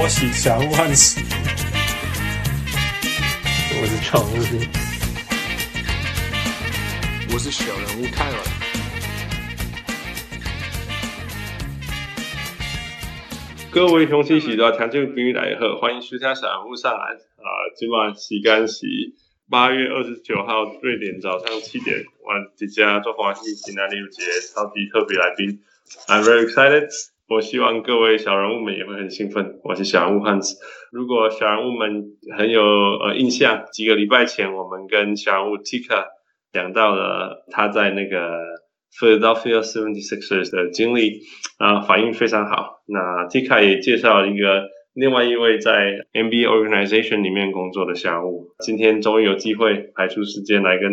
我是小人物汉斯，我是常务，我是小人物泰文。各位乡亲喜多听众朋友来好，欢迎收听小人物上篮啊！今晚时间是八月二十九号瑞典早上七点，我即将做欢喜今天有一个超级特别来宾，I'm very excited。我希望各位小人物们也会很兴奋。我是小人物汉斯。如果小人物们很有呃印象，几个礼拜前我们跟小人物 Tika 讲到了他在那个 Philadelphia 76ers 的经历，啊、反应非常好。那 Tika 也介绍了一个另外一位在 NBA organization 里面工作的小人物。今天终于有机会排出时间来跟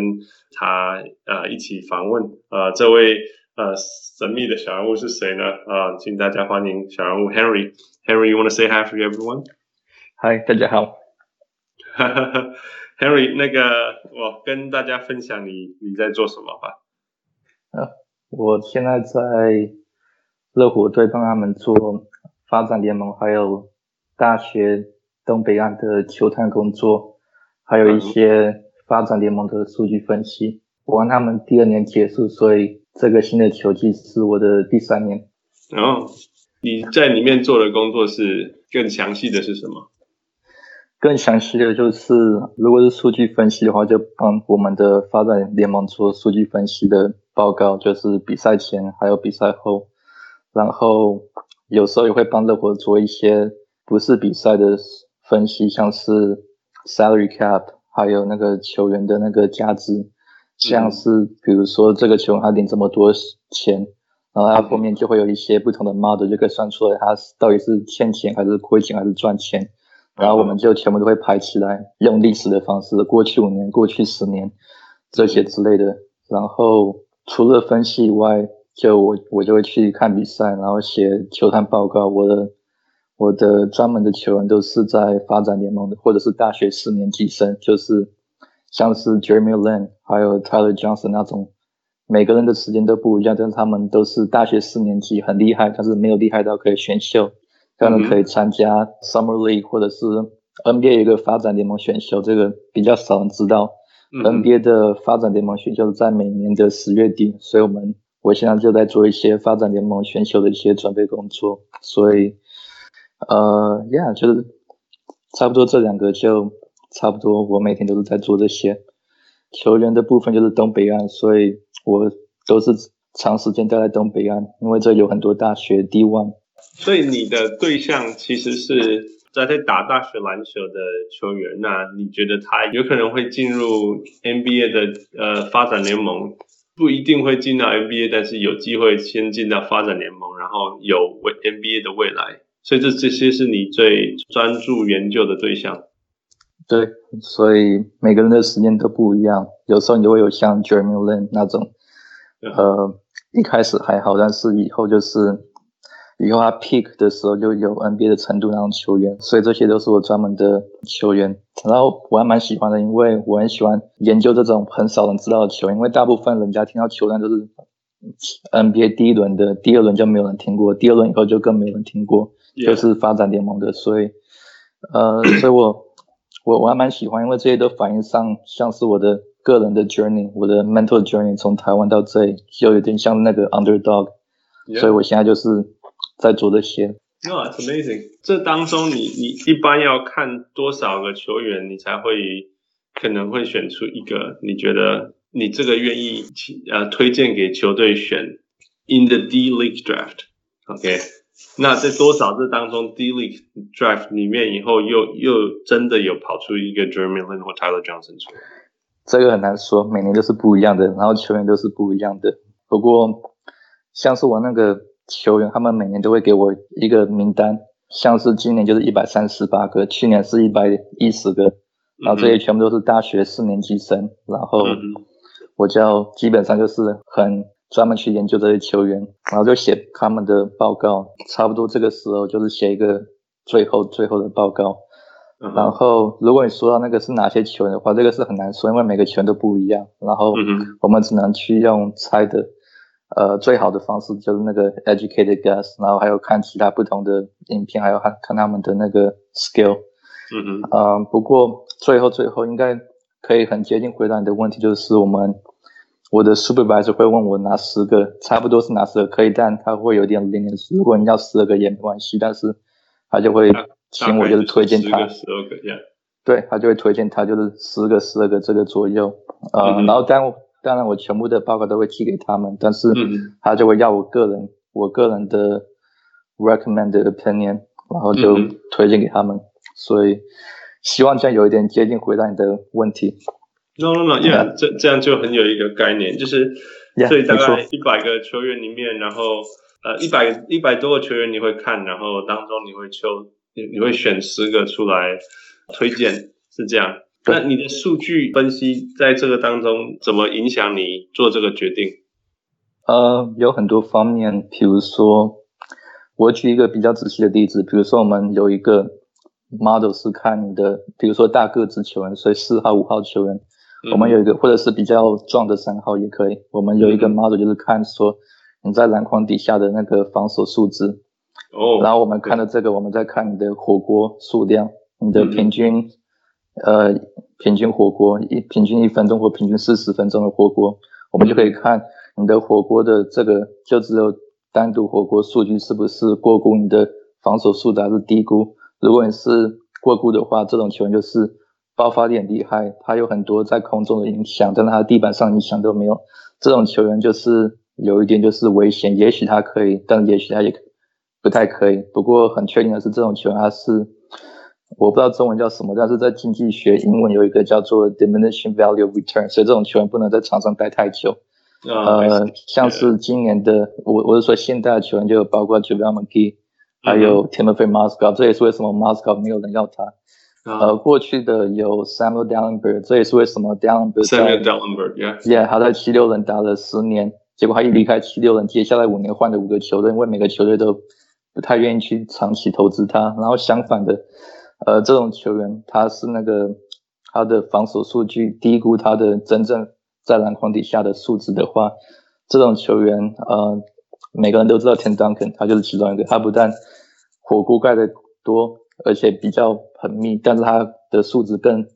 他呃一起访问呃这位。呃，神秘的小人物是谁呢？啊、呃，请大家欢迎小人物 Henry。Henry，you want to say hi for everyone？嗨，大家好。Henry，那个我跟大家分享你你在做什么吧。呃，我现在在热火队帮他们做发展联盟，还有大学东北岸的球探工作，还有一些发展联盟的数据分析。我让他们第二年结束，所以。这个新的球季是我的第三年。然后、哦、你在里面做的工作是更详细的是什么？更详细的就是，如果是数据分析的话，就帮我们的发展联盟做数据分析的报告，就是比赛前还有比赛后。然后有时候也会帮热火做一些不是比赛的分析，像是 salary cap，还有那个球员的那个价值。像是比如说这个球员他领这么多钱，然后他后面就会有一些不同的 model 就可以算出来他到底是欠钱还是亏钱还是赚钱，然后我们就全部都会排起来，用历史的方式，过去五年、过去十年这些之类的。然后除了分析以外，就我我就会去看比赛，然后写球探报告。我的我的专门的球员都是在发展联盟的，或者是大学四年级生，就是。像是 Jeremy Lin 还有 Tyler Johnson 那种，每个人的时间都不一样，但是他们都是大学四年级，很厉害，但是没有厉害到可以选秀，他们可以参加 Summer League 或者是 NBA 有一个发展联盟选秀，这个比较少人知道。NBA 的发展联盟选秀在每年的十月底，所以我们我现在就在做一些发展联盟选秀的一些准备工作，所以呃，Yeah，就是差不多这两个就。差不多，我每天都是在做这些。球员的部分就是东北岸，所以我都是长时间待在东北岸，因为这有很多大学 D1。所以你的对象其实是在在打大学篮球的球员，那你觉得他有可能会进入 NBA 的呃发展联盟？不一定会进到 NBA，但是有机会先进到发展联盟，然后有为 NBA 的未来。所以这这些是你最专注研究的对象。对，所以每个人的时间都不一样。有时候你就会有像 Jeremy Lin 那种，呃，一开始还好，但是以后就是以后他 peak 的时候就有 NBA 的程度那种球员。所以这些都是我专门的球员。然后我还蛮喜欢的，因为我很喜欢研究这种很少人知道的球员。因为大部分人家听到球员都是 NBA 第一轮的，第二轮就没有人听过，第二轮以后就更没有人听过就是发展联盟的。所以，呃，所以我。我我还蛮喜欢，因为这些都反映上像是我的个人的 journey，我的 mental journey，从台湾到这里，就有点像那个 underdog，Yeah. 所以我现在就是在做这些。No, it's amazing。这当中你你一般要看多少个球员，你才会可能会选出一个你觉得你这个愿意呃推荐给球队选 in the D League draft，OK？、Okay? 那在多少这当中，D League Draft 里面以后又又真的有跑出一个 Jeremy Lin 或 Tyler Johnson 出来？这个很难说，每年都是不一样的，然后球员都是不一样的。不过像是我那个球员，他们每年都会给我一个名单，像是今年就是一百三十八个，去年是一百一十个，然后这些全部都是大学四年级生，然后我就基本上就是很。专门去研究这些球员，然后就写他们的报告。差不多这个时候就是写一个最后最后的报告。Uh. 然后如果你说到那个是哪些球员的话，这个是很难说，因为每个球员都不一样。然后我们只能去用猜的。呃，最好的方式就是那个 educated guess，然后还有看其他不同的影片，还有看看他们的那个 skill。嗯哼。呃，不过最后最后应该可以很接近回答你的问题，就是我们我的 supervisor 会问我拿十个，差不多是拿十个可以，但他会有点 limit，如果你要十二个也没关系，但是他就会请我就是推荐他十二个。对，他就会推荐他就是十个十二个这个左右。呃，嗯哼然后当当然，我全部的报告都会寄给他们，但是他就会要我个人、嗯、我个人的 recommended opinion，然后就推荐给他们。嗯、所以希望这样有一点接近回答你的问题。No no no，yeah，这这样就很有一个概念，就是所以大概一百个球员里面，然后呃一百一百多个球员你会看，然后当中你会抽你你会选十个出来推荐，是这样。那你的数据分析在这个当中怎么影响你做这个决定？呃，有很多方面，比如说，我举一个比较仔细的例子，比如说我们有一个 model 是看你的，比如说大个子球员，所以四号、五号球员，嗯、我们有一个或者是比较壮的三号也可以，我们有一个 model 就是看说你在篮筐底下的那个防守数值。哦。然后我们看了这个，我们再看你的火锅数量，你的平均。嗯呃，平均火锅一平均一分钟或平均四十分钟的火锅，我们就可以看你的火锅的这个，就只有单独火锅数据是不是过估你的防守数值还是低估。如果你是过估的话，这种球员就是爆发力很厉害，他有很多在空中的影响，但是他地板上影响都没有。这种球员就是有一点就是危险，也许他可以，但也许他也不太可以。不过很确定的是，这种球员他是。我不知道中文叫什么，但是在经济学英文有一个叫做 diminishing value of return，所以这种球员不能在场上待太久。Uh, 呃，像是今年的我，我是说现代的球员就有包括 McGee，还有 Timofey Mozgov，这也是为什么 Mozgov 没有人要他。Uh, 呃，过去的有 Samuel Dallenberg，这也是为什么 Dalembert Samuel Dalembert，yeah，yeah，yeah, 他在七六人打了十年，结果他一离开七六人，接下来五年换了五个球队，因为每个球队都不太愿意去长期投资他，然后相反的。呃，这种球员他是那个他的防守数据低估他的真正在篮筐底下的数值的话，这种球员呃，每个人都知道 Tim Duncan，他就是其中一个。他不但火锅盖的多，而且比较很密，但是他的数值更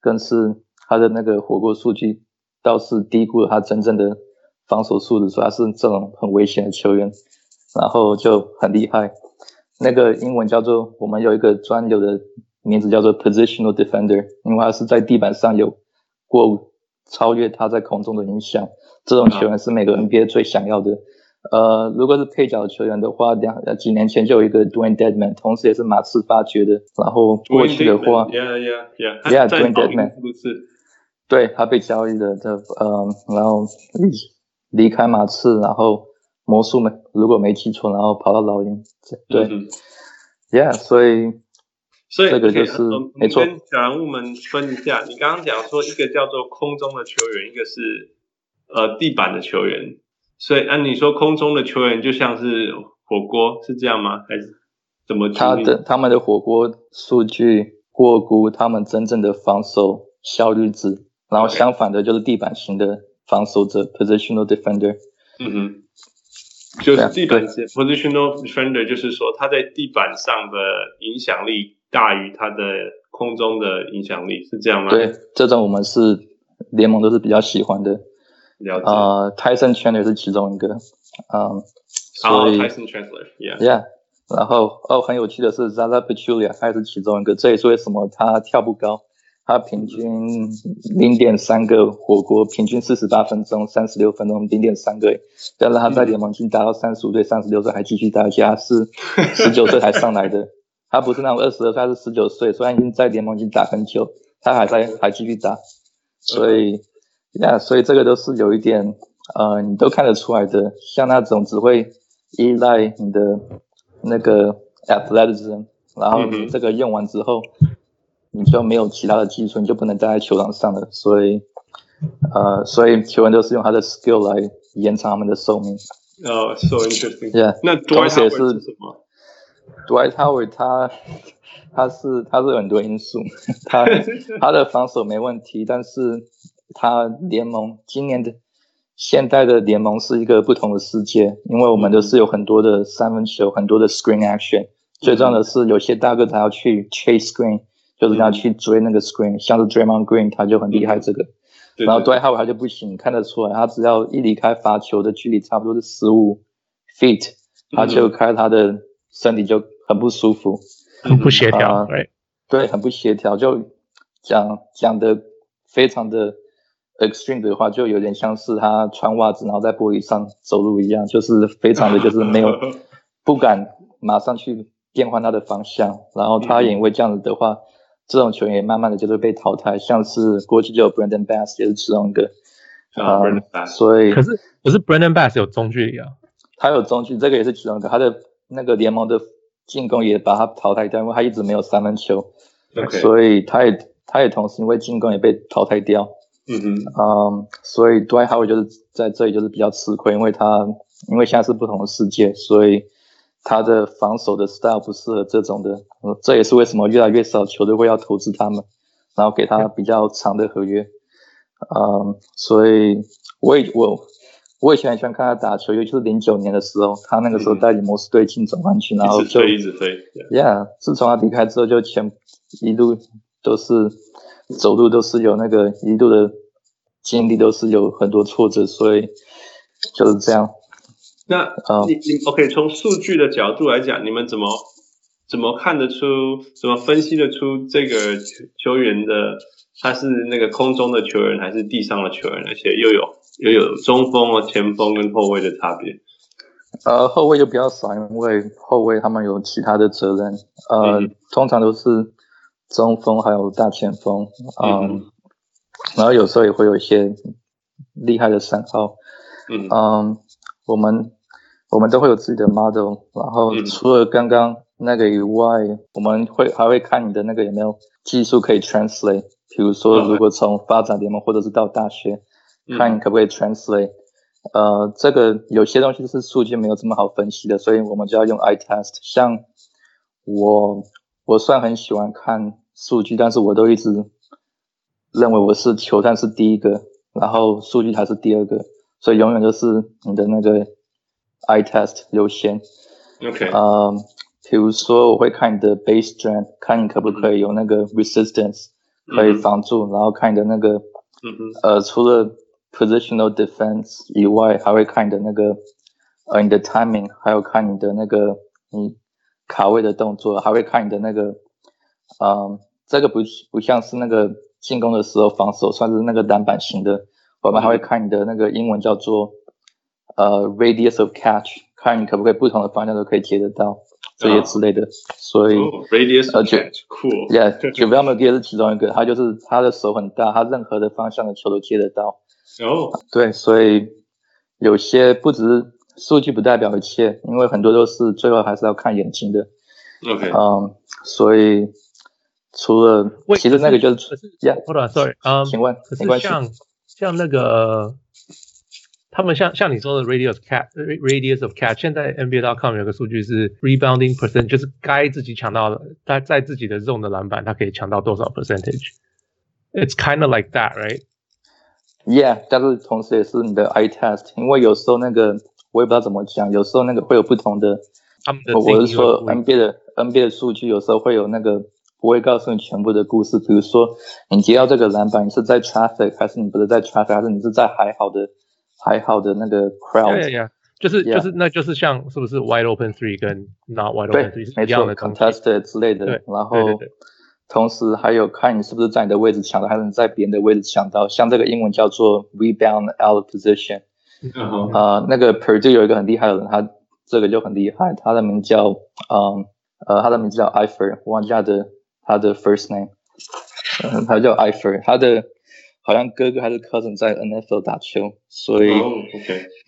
更是他的那个火锅数据倒是低估了他真正的防守数值，所以他是这种很危险的球员，然后就很厉害。那个英文叫做，我们有一个专有的名字叫做 positional defender，因为他是在地板上有过超越他在空中的影响。这种球员是每个 NBA 最想要的。呃，如果是配角球员的话，两几年前就有一个 Dewayne Dedmon，同时也是马刺发掘的。然后过去的话，Yeah Yeah Yeah，Yeah，Dewayne Dedmon，对，他被交易的，这呃，然后离离开马刺，然后。魔术没，如果没记错，然后跑到老鹰，对、，Yeah，所以，所以这个就是、没错。跟小人物们分一下，你刚刚讲说一个叫做空中的球员，一个是呃地板的球员，所以按、啊、你说空中的球员就像是火锅，是这样吗？还是怎么？他的他们的火锅数据过估他们真正的防守效率值，然后相反的就是地板型的防守者 （positional defender）。嗯哼。就是地板是 positional defender，就是说他在地板上的影响力大于他的空中的影响力，是这样吗？对，这种我们是联盟都是比较喜欢的。了解。呃，Tyson Chandler 是其中一个，嗯，所以 Tyson Chandler，yeah，yeah。然后哦，很有趣的是 Zaza Pachulia 他也是其中一个，这也是为什么他跳不高。他平均零点三个火锅，平均四十八分钟，三十六分钟，零点三个。但是他在联盟已经达到三十五岁、三十六岁还继续打，而且他是 十九岁才上来的。他不是那种二十二岁，他是十九岁，虽然已经在联盟已经打很久，他还在还继续打。所以，呀，所以这个都是有一点，呃，你都看得出来的。像那种只会依赖你的那个 athleticism，然后你这个用完之后。你就没有其他的技术，你就不能待在球场上了。所以，呃，所以球员都是用他的 skill 来延长他们的寿命。哦、oh,，so interesting。Yeah，那 Dwight Howard 是什么？Dwight Howard 他他是他是有很多因素，他 他的防守没问题，但是他联盟今年的现代的联盟是一个不同的世界，因为我们都是有很多的三分球，很多的 screen action，嗯。最重要的是，有些大哥他要去 chase screen，就是要去追那个 screen，嗯。像是 Draymond Green 他就很厉害这个。然后 Dwight Howard 他就不行，看得出来，他只要一离开罚球的距离差不多是十五 feet，他就开他的身体就很不舒服，很不协调，呃，对，对，很不协调，就讲讲的非常的。Extreme 的话，就有点像是他穿袜子，然后在玻璃上走路一样，就是非常的就是没有 不敢马上去变换他的方向，然后他也因为这样子的话，这种球员也慢慢的就会被淘汰，像是过去就有 Brandon Bass 也是其中一个啊、呃，所以可是可是 Brandon Bass 有中距离啊，他有中距，这个也是其中一个，他的那个联盟的进攻也把他淘汰掉，因为他一直没有三分球.所以他也他也同时因为进攻也被淘汰掉。嗯哼，嗯，所以 Dwight Howard 就是在这里就是比较吃亏，因为他因为现在是不同的世界，所以他的防守的 style 不适合这种的，嗯，这也是为什么越来越少球队会要投资他们，然后给他比较长的合约，嗯，所以我也我我以前很喜欢看他打球，尤其是零九年的时候，他那个时候带领魔术队进总冠军，然后就一直飞，一直飞，Yeah，自从他离开之后，就前一路都是。走路都是有那个一路的经历，都是有很多挫折，所以就是这样。那你你 OK？从数据的角度来讲，你们怎么怎么看得出？怎么分析得出这个球员的他是那个空中的球员还是地上的球员？而且又有又有中锋啊、前锋跟后卫的差别？呃，后卫就比较少，因为后卫他们有其他的责任。呃，嗯、通常都是。中锋还有大前锋，嗯，嗯，然后有时候也会有一些厉害的三号，嗯，嗯，我们我们都会有自己的 model，然后除了刚刚那个以外，嗯、我们会还会看你的那个有没有技术可以 translate，比如说如果从发展联盟或者是到大学，嗯、看你可不可以 translate，呃，这个有些东西是数据没有这么好分析的，所以我们就要用 eye test，像我。我算很喜欢看数据，但是我都一直认为我是球探是第一个，然后数据才是第二个，所以永远都是你的那个 eye test 优先。OK，呃，比如说我会看你的 base strength，看你可不可以有那个 resistance 可以防住，嗯、然后看你的那个，嗯呃，除了 positional defense 以外，还会看你的那个，呃，你的 timing，还有看你的那个你。卡位的动作，还会看你的那个，嗯，这个不不像是那个进攻的时候防守，算是那个篮板型的。我们还会看你的那个英文叫做呃 radius of catch，看你可不可以不同的方向都可以接得到这些之类的。所以、oh, radius of catch，cool，yeah，九秒没有是其中一个，他就是他的手很大，他任何的方向的球都接得到。哦、oh.，对，所以有些不只是。数据不代表一切，因为很多都是最后还是要看眼睛的。OK，嗯，所以除了其实那个就是，Yeah，Hold on，Sorry，嗯，请问，可是像像那个他们像像你说的 radius of catch，radius of catch，现在 NBA.com 有个数据是 rebounding percent，就是该自己抢到的，他在自己的 zone 的篮板，他可以抢到多少 percentage？It's kind of like that，right？Yeah，但是同时也是你的 eye test，因为有时候那个。我也不知道怎么讲，有时候那个会有不同的。他们的我是说 NBA 的 NBA 的数据，有时候会有那个不会告诉你全部的故事。比如说，你接到这个篮板，你是在 traffic 还是你不是在 traffic，还是你是在还好的还好的那个 crowd？对呀，就是就是那就是像是不是 wide open three 跟 not wide open three 没错的 contested 之类的。然后同时还有看你是不是在你的位置抢到，还是你在别人的位置抢到。像这个英文叫做 rebound out of position。Uh-huh. 呃，那个 Purdue 有一个很厉害的人，他这个就很厉害，他的名叫，嗯，呃，他的名字叫 Eifert，忘记他的他的 first name，嗯，他叫 Eifert，他的好像哥哥还是 cousin 在 NFL 打球，所以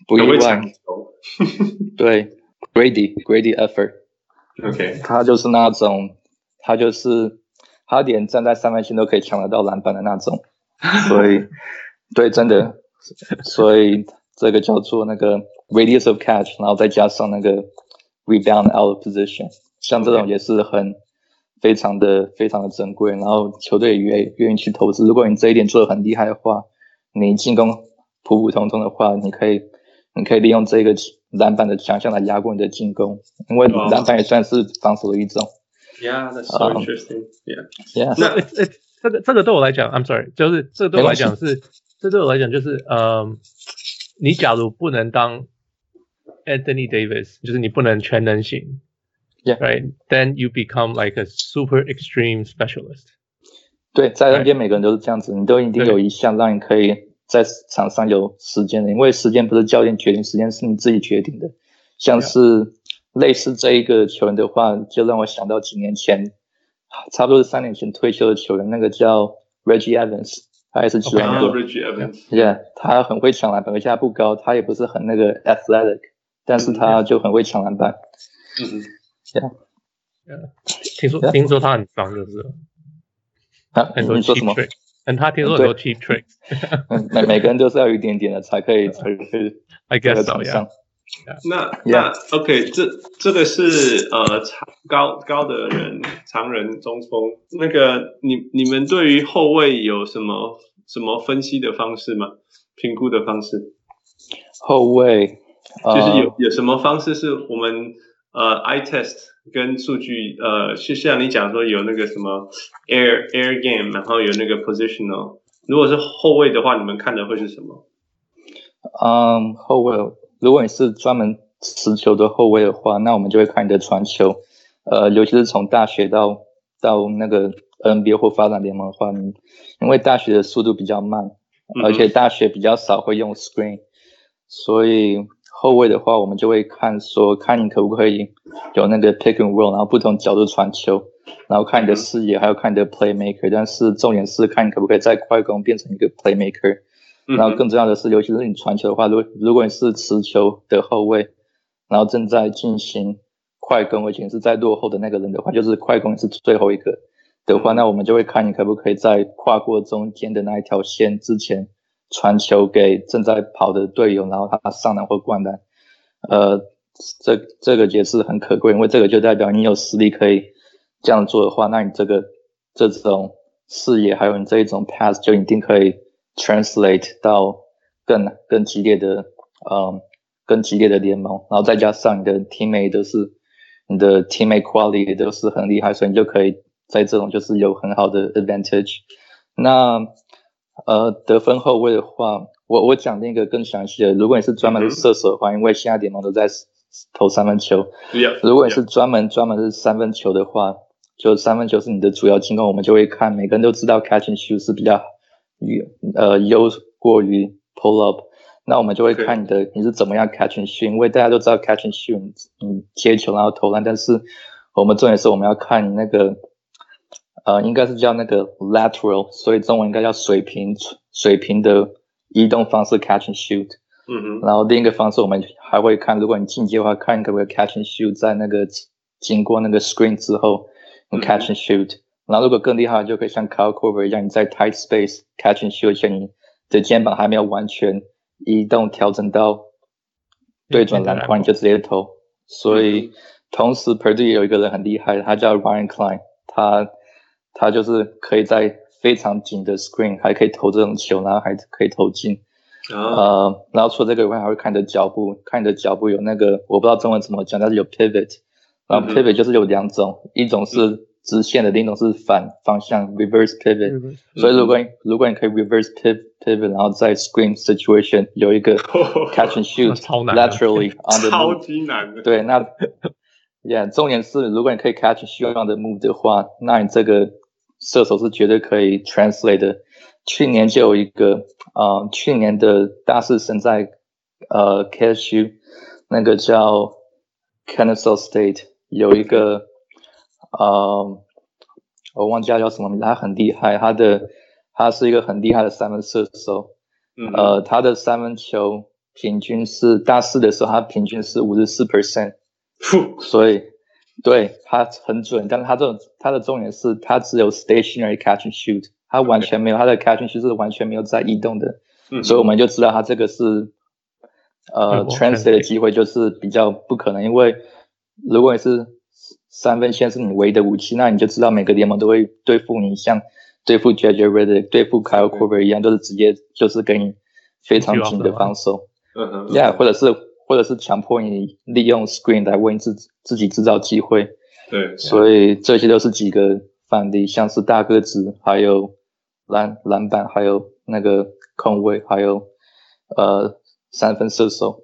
不意外。Oh, okay. 对，Grady Grady Eifert，OK，他就是那种，他就是他连站在三分线都可以抢得到篮板的那种，所以，对，真的，所以。这个叫做那个 radius of catch，然后再加上那个 rebound out of position，像这种也是很非常的非常的珍贵，然后球队也愿愿意去投资。如果你这一点做的很厉害的话，你进攻普普通通的话，你可以你可以利用这个篮板的强项来压过你的进攻，因为篮板也算是防守的一种。Yeah, that's so interesting. Yeah, yeah. 那这个这个对我来讲，I'm sorry，就是这个对我来讲是，这对我来讲就是，嗯，你假如不能当 Anthony Davis，就是你不能全能型。Yeah. Right. Then you become like a super extreme specialist. 对，在 NBA 每个人都是这样子，你都一定有一项让你可以在场上有时间的，因为时间不是教练决定，时间是你自己决定的。像是类似这一个球员的话，就让我想到几年前，差不多是三年前退休的球员，那个叫 Reggie Evans，他也是球员。Oh, Reggie Evans。Yeah，他很会抢篮板，而且他不高，他也不是很那个 athletic，但是他就很会抢篮板。嗯嗯。Yeah. Yeah. 听说听说他很脏，就是啊，很多 cheap tricks，嗯，他听说很多 cheap tricks，每每个人都是要有一点点的才可以 才可以，I guess yeah. 那那 OK，这这个是呃长高高的人，常人中锋，那个你你们对于后卫有什么什么分析的方式吗？评估的方式？后卫就是有有什么方式是我们？呃，eye test 跟数据，呃，就像你讲说有那个什么 air air game，然后有那个 positional。如果是后卫的话，你们看的会是什么？嗯，后卫，如果你是专门持球的后卫的话，那我们就会看你的传球。呃，尤其是从大学到到那个 NBA 或发展联盟的话，你因为大学的速度比较慢，而且大学比较少会用 screen，所以。后卫的话，我们就会看说，看你可不可以有那个 pick and roll，然后不同角度传球，然后看你的视野，还有看你的 playmaker。但是重点是看你可不可以在快攻变成一个 playmaker。然后更重要的是，尤其是你传球的话，如如果你是持球的后卫，然后正在进行快攻，而且是在落后的那个人的话，就是快攻是最后一个的话，那我们就会看你可不可以在跨过中间的那一条线之前。传球给正在跑的队友，然后他上篮或灌篮，呃，这这个也是很可贵，因为这个就代表你有实力可以这样做的话，那你这个这种视野还有你这一种 pass 就一定可以 translate 到更更激烈的，嗯，更激烈的联盟，然后再加上你的 teammate 都是你的 teammate quality 也都是很厉害，所以你就可以在这种就是有很好的 advantage。那呃，得分后卫的话，我我讲那个更详细的。如果你是专门的射手的话，因为现在联盟都在投三分球。如果你是专门专门是三分球的话，就三分球是你的主要进攻，我们就会看。每个人都知道 catching shoot 是比较呃优过于 pull up，那我们就会看你的你是怎么样 catch and shoot，因为大家都知道 catch and shoot，你接球然后投篮，但是我们重点是我们要看你那个。呃，应该是叫那个 lateral，所以中文应该叫水平水平的移动方式 catch and shoot。嗯哼。然后另一个方式，我们还会看，如果你进阶的话，看可不可以 catch and shoot 在那个经过那个 screen 之后，你 catch and shoot。嗯、然后如果更厉害，就可以像 Kyle Korver 一样，你在 tight space catch and shoot，而且你的肩膀还没有完全移动调整到对准篮筐，你就直接投。所以同时，Purdue 也有一个人很厉害，他叫 Ryan Cline，他。他就是可以在非常紧的 screen 还可以投这种球，然后还可以投进。Uh, 呃，然后除了这个以外，还会看你的脚步，看你的脚步有那个我不知道中文怎么讲，但是有 pivot。然后 pivot 就是有两种，嗯、一种是直线的，另一种是反方向 reverse pivot。嗯、所以如果你如果你可以 reverse pivot pivot，然后在 screen situation 有一个 catch and shoot laterally on the 超级难的。对，那 yeah，重点是如果你可以 catch and shoot on the move 的话，那你这个。射手是绝对可以 translate 的。去年就有一个，呃，去年的大四生在呃 KSU 那个叫 Kennesaw State 有一个，呃，我忘记他叫什么名字，他很厉害，他的他是一个很厉害的三分射手，呃，他的三分球平均是大四的时候，他平均是五十四 percent，所以。对，他很准，但是他这种他的重点是他只有 stationary catch and shoot，他完全没有他的 catch and shoot 是完全没有在移动的，嗯、所以我们就知道他这个是呃 translate 的机会就是比较不可能，因为如果你是三分线是你唯一的武器，那你就知道每个联盟都会对付你，像对付 JJ Redick 对付 Kyle Korver 一样，都是直接就是给你非常紧的防守。嗯哼，Yeah，或者是或者是强迫你利用 screen 来为自自己制造机会。对，所以这些都是几个范例，像是大个子，还有篮篮板，还有那个空位，还有呃三分射手。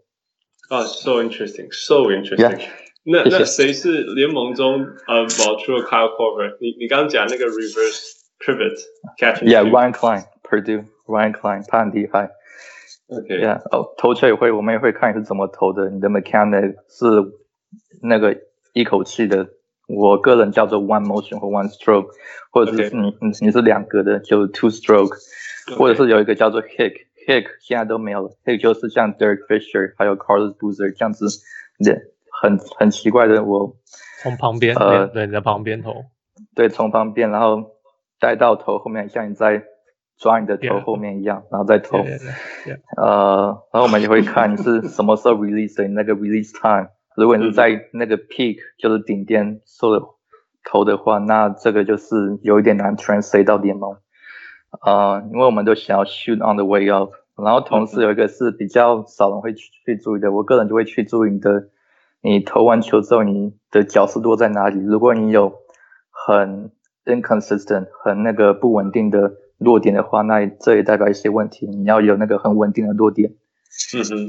啊、oh,，so interesting，so interesting。Yeah. 那那谁是联盟中呃，除了 Kyle Korver，你你刚刚讲那个 reverse pivot catching。Yeah，Ryan Klein，Purdue，Ryan Klein，他很厉害。OK，Yeah，哦，投球也会，我们也会看你是怎么投的，你的 mechanic 是那个一口气的。我个人叫做 one motion 或 one stroke，或者是你你.你是两格的就 two stroke，okay. 或者是有一个叫做 hick，hick 现在都没有了，hick 就是像 Derek Fisher 还有 Carlos Boozer 这样子的很很奇怪的我从旁边呃对你在旁边投，对从旁边然后带到头后面像你在抓你的头后面一样，yeah. 然后再投，yeah, yeah, yeah. 呃然后我们就会看你是 什么时候 release 的你那个 release time。如果你是在那个 peak，就是顶点收的头的话，那这个就是有一点难 translate 到联盟。啊、呃，因为我们都想要 shoot on the way up，然后同时有一个是比较少人会去去注意的，我个人就会去注意你的，你投完球之后你的角是落在哪里。如果你有很 inconsistent，很那个不稳定的落点的话，那这也代表一些问题。你要有那个很稳定的落点。嗯哼。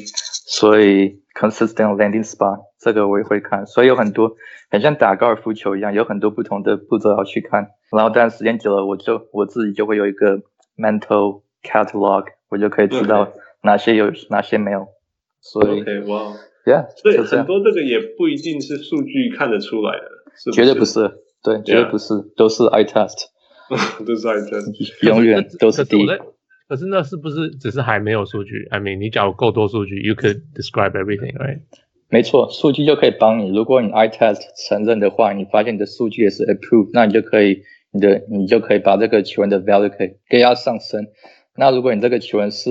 所以 consistent landing spot 这个我也会看，所以有很多很像打高尔夫球一样，有很多不同的步骤要去看。然后，但时间久了，我就我自己就会有一个 mental catalog，我就可以知道哪些有.哪些没有。所以哇，Yeah，所以很多这个也不一定是数据看得出来的，是不是？绝对不是，对.绝对不是，都是 eye test，都是 eye test，永远都是第一。可是那是不是只是还没有数据？I mean，你假如够多数据，you could describe everything，right？没错，数据就可以帮你。如果你 eye test 承认的话，你发现你的数据也是 approved，那你就可以，你的你就可以把这个球员的 value 可以给它上升。那如果你这个球员是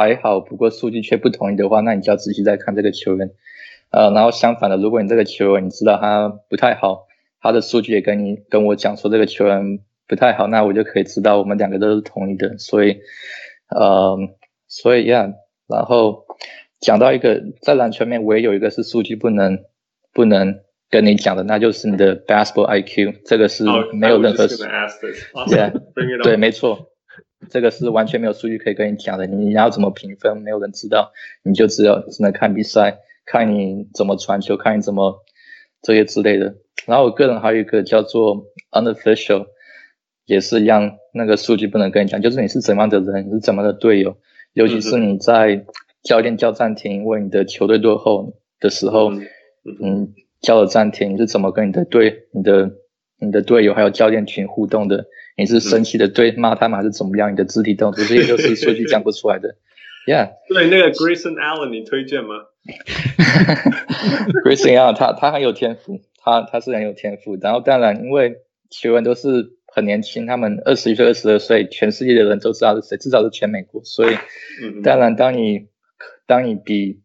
还好，不过数据却不同意的话，那你就要仔细再看这个球员。呃，然后相反的，如果你这个球员你知道他不太好，他的数据也跟你跟我讲说这个球员。不太好，那我就可以知道我们两个都是同意的，所以，呃，所以呀，然后讲到一个在篮球面，我也有一个是数据不能不能跟你讲的，那就是你的 basketball IQ，这个是没有任何数，yeah, 对，没错，这个是完全没有数据可以跟你讲的，你要怎么评分，没有人知道，你就只有只能看比赛，看你怎么传球，看你怎么这些之类的。然后我个人还有一个叫做 unofficial。也是一样，那个数据不能跟你讲，就是你是怎么样的人，你是怎么的队友，尤其是你在教练叫暂停，为你的球队落后的时候，嗯，叫了暂停，你是怎么跟你的队、你的、你的队友还有教练群互动的？你是生气的对骂他们，还是怎么样？你的肢体动作这些都是数据讲不出来的。Yeah，对，那个 Grayson Allen 你推荐吗？Grayson Allen 他他很有天赋，他他是很有天赋，然后当然因为球员都是。很年轻，他们二十一岁、二十二岁，全世界的人都知道是谁，至少是全美国。所以，当然，当你当你比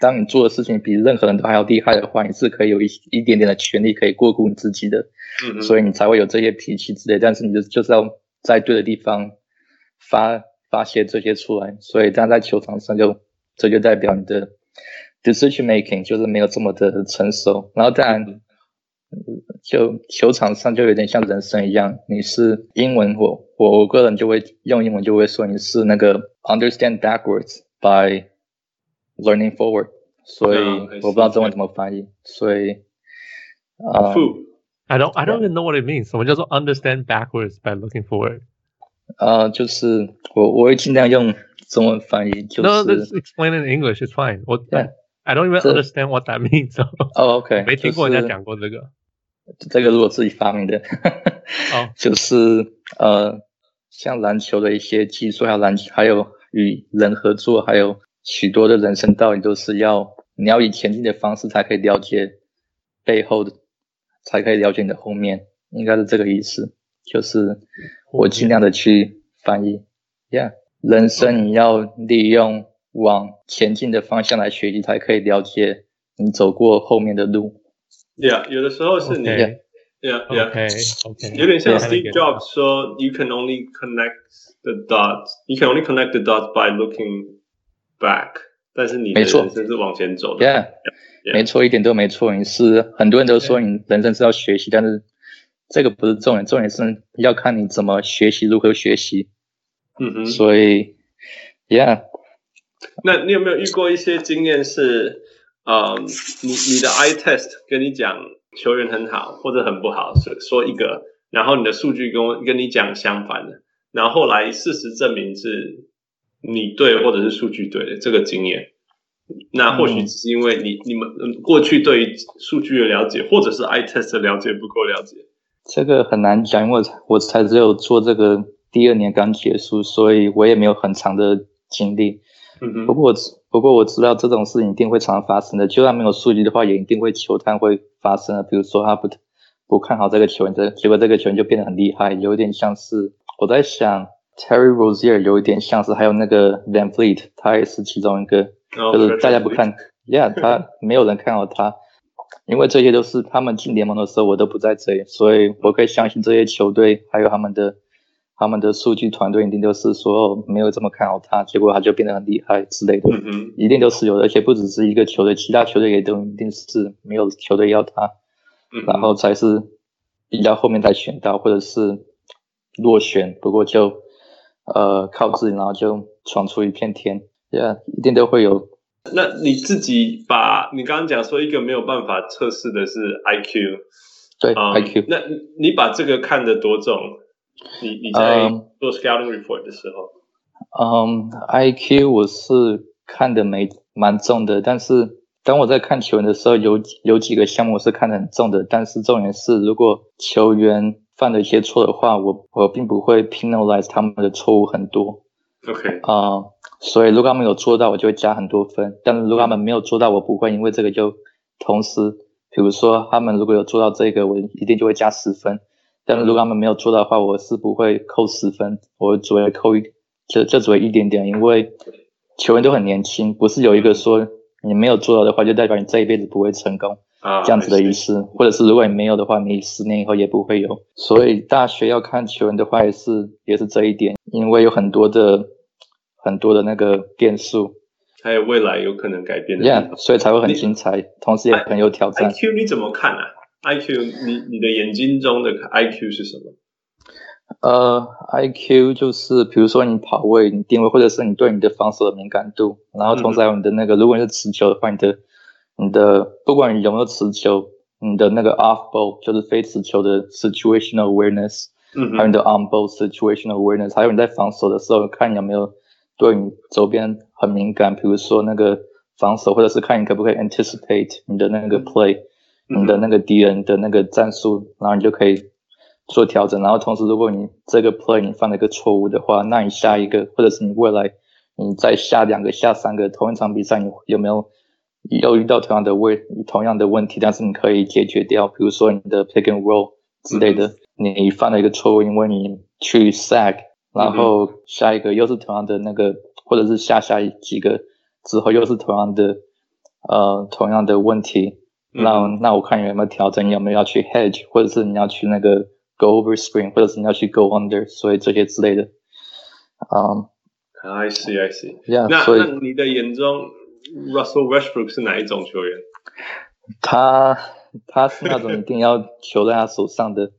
当你做的事情比任何人都还要厉害的话，你是可以有一一点点的权利可以过顾你自己的。嗯，所以你才会有这些脾气之类。但是你就就是要在对的地方发发泄这些出来。所以，当在球场上就这就代表你的 decision making 就是没有这么的成熟。然后，当然。就球场上就有点像人生一样，你是英文，我我我个人就会用英文就会说你是那个 understand backwards by learning forward，所以我不知道中文怎么翻译，所以啊、uh,，I don't I don't even know what it means，什么叫做 understand backwards by looking forward？啊、uh,，就是我我会尽量用中文翻译，就是 No, let's explain in English, it's fine. 我 yeah, I don't even understand what that means. 哦，OK，没听过人家讲过这个。就是这个是我自己发明的，哦，就是呃，像篮球的一些技术，还有篮球，还有与人合作，还有 许多的人生道理，都是要你要以前进的方式才可以了解背后的，才可以了解你的后面，应该是这个意思。就是我尽量的去翻译，Yeah，人生你要利用往前进的方向来学习，才可以了解你走过后面的路。Yeah，，有的时候是你，okay. Yeah, yeah. OK OK，有点像 Steve Jobs 说，You can only connect the dots. You can only connect the dots by looking back. 但是你没错人生是往前走的。Yeah，, yeah. 没错，一点都没错。你是很多人都说你人生是要学习，但是这个不是重点，重点是要看你怎么学习，如何学习。嗯哼。所以，Yeah。那你有没有遇过一些经验是，呃，你你的 eye test 跟你讲？球员很好或者很不好，说说一个，然后你的数据跟我跟你讲相反的，然后后来事实证明是你对或者是数据对的这个经验，那或许只是因为你、嗯、你们过去对于数据的了解，或者是 eye test 的了解不够了解。这个很难讲，因为我才只有做这个第二年刚结束，所以我也没有很长的经历。嗯哼，不过我不过我知道这种事情一定会常常发生的，就算没有数据的话，也一定会球探会发生的。比如说他不不看好这个球员，这结果这个球员就变得很厉害，有点像是我在想 Terry Rozier 有一点像是，还有那个 Van Fleet，他也是其中一个，就是大家不看，Yeah，他没有人看好他，因为这些都是他们进联盟的时候我都不在这里，所以我可以相信这些球队还有他们的。他们的数据团队一定都是说没有这么看好他，结果他就变得很厉害之类的，一定都是有的，而且不只是一个球队，其他球队也都一定是没有球队要他，嗯，然后才是比较后面才选到或者是落选，不过就呃靠自己，然后就闯出一片天，Yeah，一定都会有。那你自己把你刚刚讲说一个没有办法测试的是 IQ，对、um, IQ，那你把这个看得多重？你你在做 scouting report 的时候，嗯、um,，IQ 我是看的没蛮重的，但是当我在看球员的时候，有有几个项目是看得很重的，但是重点是如果球员犯了一些错的话，我我并不会 penalize 他们的错误很多。OK，啊、uh,，所以如果他们有做到，我就会加很多分；但是如果他们没有做到，我不会因为这个就同时，比如说他们如果有做到这个，我一定就会加十分。但是如果他们没有做到的话，我是不会扣十分，我只会扣一，就就只会一点点，因为球员都很年轻，不是有一个说你没有做到的话，就代表你这一辈子不会成功，啊，这样子的意思，或者是如果你没有的话，你十年以后也不会有。所以大学要看球员的话，也是也是这一点，因为有很多的很多的那个变数，还有未来有可能改变的，Yeah，所以才会很精彩，同时也很有挑战。IQ 你怎么看啊？IQ，你你的眼睛中的 IQ 是什么？呃，IQ 就是比如说你跑位、你定位，或者是你对你的防守的敏感度，然后同时还有你的那个，嗯、如果你是持球的话，你的你的不管你有没有持球，你的那个 off ball 就是非持球的 situational awareness，嗯，还有你的 on ball situational awareness，还有你在防守的时候看你有没有对你周边很敏感，比如说那个防守，或者是看你可不可以 anticipate 你的那个 play。你的那个敌人的那个战术，然后你就可以做调整。然后同时，如果你这个 play 你犯了一个错误的话，那你下一个或者是你未来你再下两个、下三个同一场比赛，你有没有又遇到同样的问同样的问题？但是你可以解决掉，比如说你的 pick and roll 之类的，你犯了一个错误，因为你去 sack，然后下一个又是同样的那个，或者是下下几个之后又是同样的呃同样的问题。那那我看你有没有调整，你有没有要去 hedge，或者是你要去那个 go over screen，或者是你要去 go under，所以这些之类的。嗯、um,，I see, I see. Yeah, 那所以那你的眼中，Russell Westbrook 是哪一种球员？他他是那种一定要球在他手上的。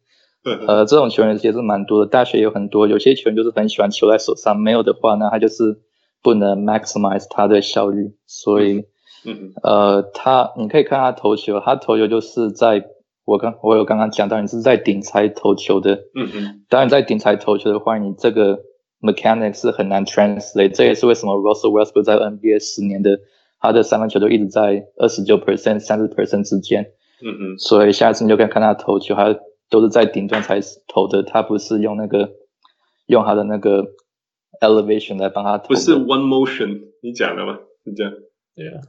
呃，这种球员其实蛮多的，大学有很多，有些球员就是很喜欢球在手上，没有的话，那他就是不能 maximize 他的效率，所以。嗯，呃，他你可以看他投球，他投球就是在我刚我有刚刚讲到，你是在顶才投球的。嗯嗯，当然在顶才投球的话，你这个 mechanic 是很难 translate。这也是为什么 Russell Westbrook 在 NBA 十年的他的三分球都一直在二十九 percent、三十 percent 之间。嗯嗯，所以下一次你就可以看他投球，他都是在顶端才投的，他不是用那个用他的那个 elevation 来帮他投。不是 one motion，你讲了吗？是这样。对啊。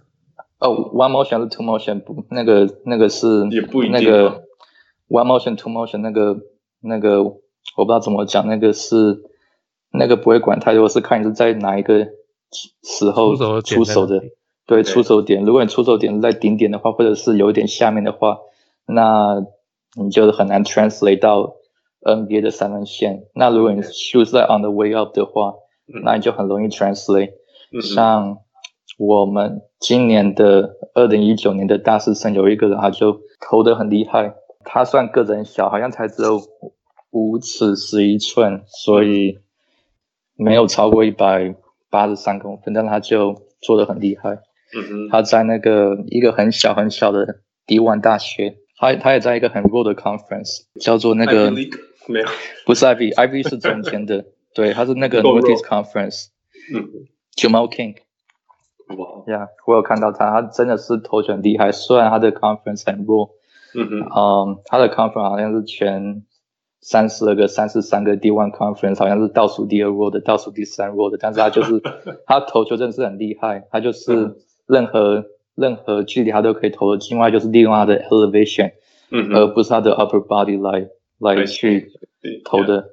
哦、oh,，one motion 是 two motion，不，那个那个是也不一定。那个 one motion two motion 那个那个我不知道怎么讲，那个是那个不会管太多，是看你是在哪一个时候出手，出手的。对，出手点。如果你出手点是在顶点的话，或者是有一点下面的话，那你就很难 translate 到 NBA 的三分线。那如果你 shoot 在 on the way up 的话，那你就很容易 translate。像我们今年的二零一九年的大四生有一个人，他就投得很厉害。他算个子很小，好像才只有五尺十一寸，所以没有超过一百八十三公分，但他就做得很厉害。嗯，他在那个一个很小很小的 D1 大学，他他也在一个很弱的 conference，叫做那个没有，不是 Ivy，Ivy 是中间的，对，他是那个 Northeast Conference。嗯，Jamal King。哇，呀，我有看到他，他真的是投球很厉害，虽然他的 conference 很弱。嗯哼，嗯，他的 conference 好像是全三十二个、三十三个 D1 conference，好像是倒数第二弱的，倒数第三弱的，但是他就是 他投球真的是很厉害，他就是。任何任何距离他都可以投的，另外就是利用他的 elevation，嗯，而不是他的 upper body 来来去投的。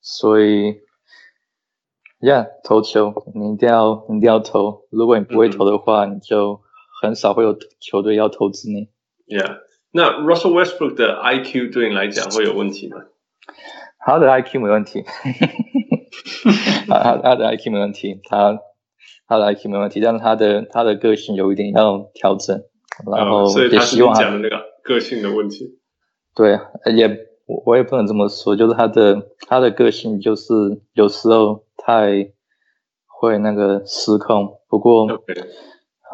所以，yeah，投球你一定要你一定要投，如果你不会投的话，你就很少会有球队要投资你。Yeah，那 Russell Westbrook 的 IQ 对你来讲会有问题吗？他的 IQ 没问题，他他的 IQ 没问题，他。他的 IQ 没问题，但是他的他的个性有一点要调整，然后也希望讲的那个个性的问题。对，也我我也不能这么说，就是他的他的个性就是有时候太会那个失控。不过.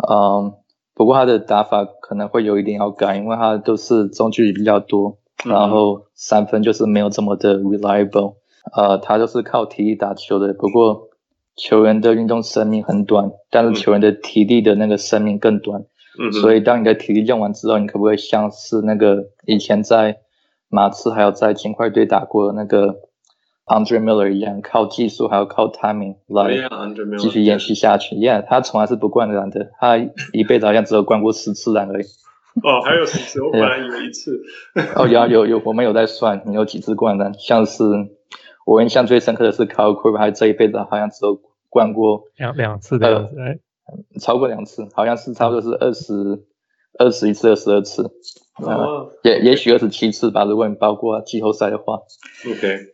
嗯，不过他的打法可能会有一点要改，因为他都是中距离比较多，然后三分就是没有这么的 reliable。呃，他就是靠体力打球的，不过。球员的运动生命很短，但是球员的体力的那个生命更短。嗯，所以当你的体力用完之后，你可不可以像是那个以前在马刺还有在金块队打过的那个 Andre Miller 一样，靠技术还有靠 timing 来继续延续下去？Yeah，他从来是不灌篮的，他一辈子好像只有灌过十次篮而已。哦，还有十次？我本来以为一次。哦，有有有，我们有在算你有几次灌篮，像是我印象最深刻的是 Kyle Korver，他这一辈子好像只有。灌过两两次的样子，呃，超过两次，好像是差不多是二十二十一次、二十二次，也也许二十七次吧，如果你包括季后赛的话。OK。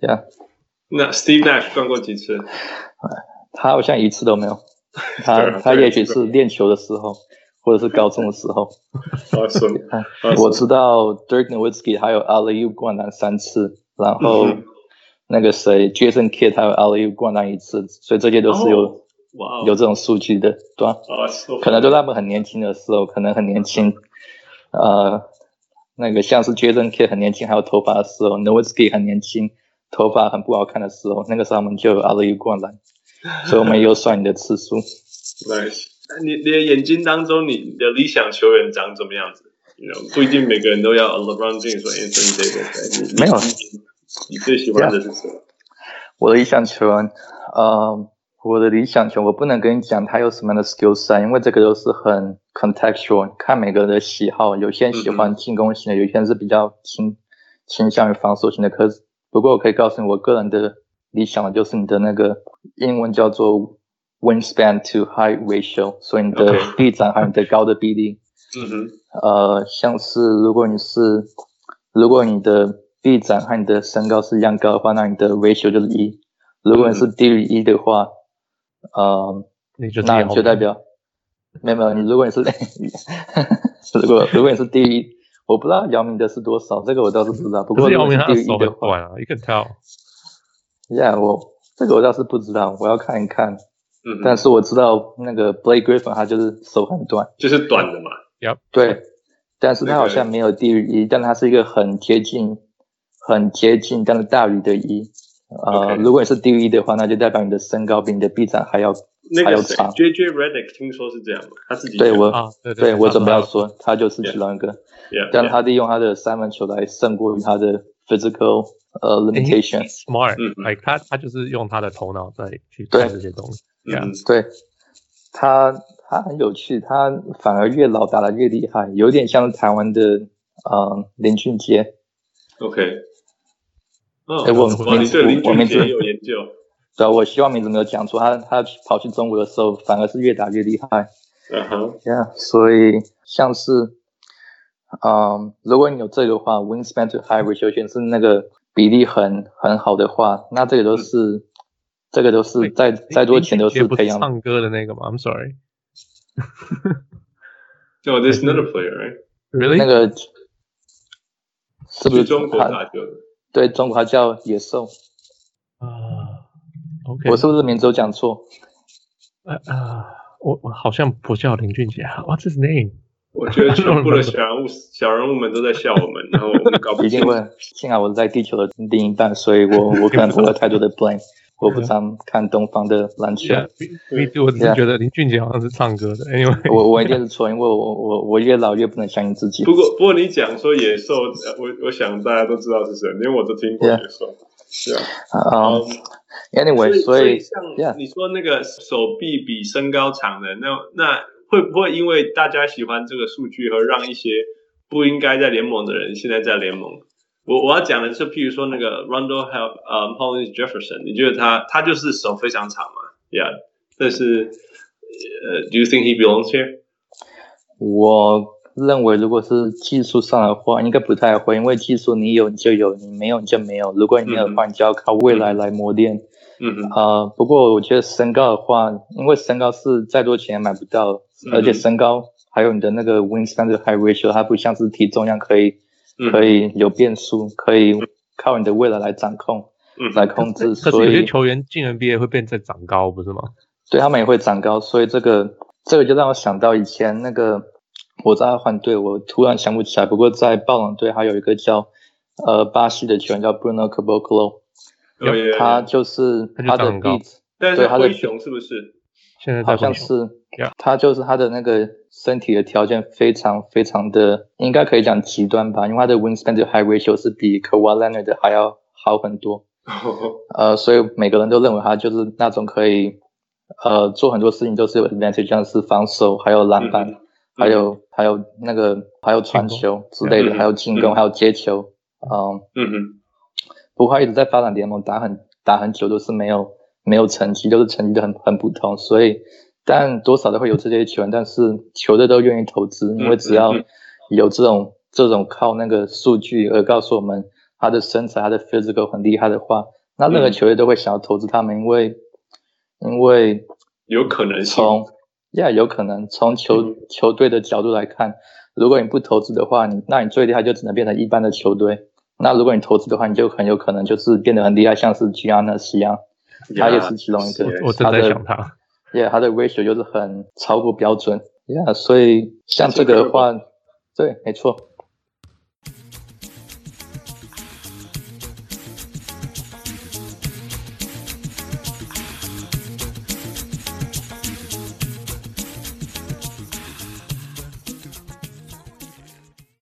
那 Steve Nash 灌过几次？他好像一次都没有。他他也许是练球的时候，或者是高中的时候。我知道 Dirk Nowitzki 还有 Alley-oop 灌篮三次，然后。嗯那个谁，Jason Kidd 他有 alley-oop 灌篮一次，所以这些都是有、oh, wow. 有这种数据的，对吧？Oh, so 可能就他们很年轻的时候，可能很年轻，呃，那个像是 Jason Kidd 很年轻还有头发的时候，Nowitzki 很年轻，头发很不好看的时候，那个时候他们就有 alley-oop 灌篮，所以我们也有算你的次数。Nice，你你的眼睛当中，你的理想球员长怎么样子？You know, 不一定每个人都要 LeBron James 或 Anthony Davis，没有。你最喜欢的是谁.我的理想球员，呃，我的理想球，我不能跟你讲他有什么样的 skill set，因为这个都是很 contextual，看每个人的喜好。有些人喜欢进攻型的，有些人是比较倾倾向于防守型的。可是，不过我可以告诉你，我个人的理想的就是你的那个英文叫做 wingspan to height ratio，所以你的臂展还有你的高的臂力。嗯哼。呃，像是如果你是，如果你的臂展和你的身高是一样高的话，那你的 ratio 就是一。如果你是低于一的话，嗯、呃，那就代表没有没有。你如果你是，如果如果你是低于，我不知道姚明的是多少，这个我倒是不知道。不过姚明低于一的话，一个跳。Yeah，我这个我倒是不知道，我要看一看。嗯。但是我知道那个 Blake Griffin 他就是手很短，就是短的嘛。Yep。对，但是他好像没有低于一，但他是一个很贴近。很接近，但是大于的一，呃，okay. 如果你是低于一的话，那就代表你的身高比你的臂展还要、那个、还要长。JJ Redick 听说是这样的，他自己对我，啊、对，对，对我准备要说，他就是其中一个，yeah. Yeah. 但他利用他的三分球来胜过于他的 physical 呃、uh, limitation。Smart，、嗯、like 他他就是用他的头脑在去看这些东西。对，yeah. 对他他很有趣，他反而越老打得越厉害，有点像台湾的呃林俊杰。OK。哎、欸，我名字我名字有研究，对啊，我希望名字没有讲错。他他跑去中国的时候，反而是越打越厉害。嗯哼，对啊，所以像是嗯，如果你有这个的话，wingspan to height ratio 是那个比例很很好的话，那这个都是、嗯、这个都是再再多钱都是培养。唱歌的那个吗？I'm sorry。就 there's another player, right? Really? 那个是不是中国打球的？对，中国它叫野兽。啊、uh,，OK。我是不是名字有讲错？啊啊，我我好像不叫林俊杰。What's his name？我觉得全部的小人物小人物们都在笑我们，然后我们搞不清楚。幸好我是在地球的另一半，所以我我可能不会太多的 blame。我不常看东方的篮球。Yeah, 我只是觉得林俊杰好像是唱歌的。Anyway，我我一定是错，因为我我我越老越不能相信自己。不过不过你讲说野兽，我我想大家都知道是谁，因为我都听过野兽。是啊。啊。Anyway，所以像你说那个手臂比身高长的，那那会不会因为大家喜欢这个数据而让一些不应该在联盟的人现在在联盟？我我要讲的是，譬如说那个 Rondo 还有呃 Hollis Jefferson，你觉得他他就是手非常长嘛？Yeah，但是呃、uh,，Do you think he belongs here？我认为如果是技术上的话，应该不太会，因为技术你有你就有，你没有你就没有。如果你没有的话，你就要靠未来来磨练。嗯嗯。呃，不过我觉得身高的话，因为身高是再多钱也买不到，嗯、而且身高还有你的那个 wingspan 的 height ratio，它不像是体重一样可以。可以有变数，可以靠你的未来来掌控，嗯、来控制。可是有些球员进 NBA 会变再长高，不是吗？对，他们也会长高，所以这个这个就让我想到以前那个我在换队，我突然想不起来。不过在暴龙队还有一个叫呃巴西的球员叫 Bruno Caboclo，他就是他的弟子，对他的熊是不是？现在好像是。他就是他的那个身体的条件非常非常的，应该可以讲极端吧，因为他的 wingspan to height ratio 是比 Kawhi Leonard 的还要好很多。呃，所以每个人都认为他就是那种可以，呃，做很多事情都是有 advantage，像是防守，还有篮板，嗯、还有还有那个还有传球之类的，嗯、还有进攻，嗯、还有接球。呃、嗯嗯。不过他一直在发展联盟，打很打很久都是没有没有成绩，都是成绩都很很普通，所以。但多少都会有这些球员，但是球队都愿意投资，因为只要有这种这种靠那个数据而告诉我们他的身材、他的 physical 很厉害的话，那任何球队都会想要投资他们，因为因为有可能从呀有可能从球球队的角度来看，如果你不投资的话，你那你最厉害就只能变成一般的球队。那如果你投资的话，你就很有可能就是变得很厉害，像是 Giannis 一样，他也是其中一个。我正在想他。Yeah，它的 ratio 就是很超过标准。Yeah，所以像这个的话，对，没错。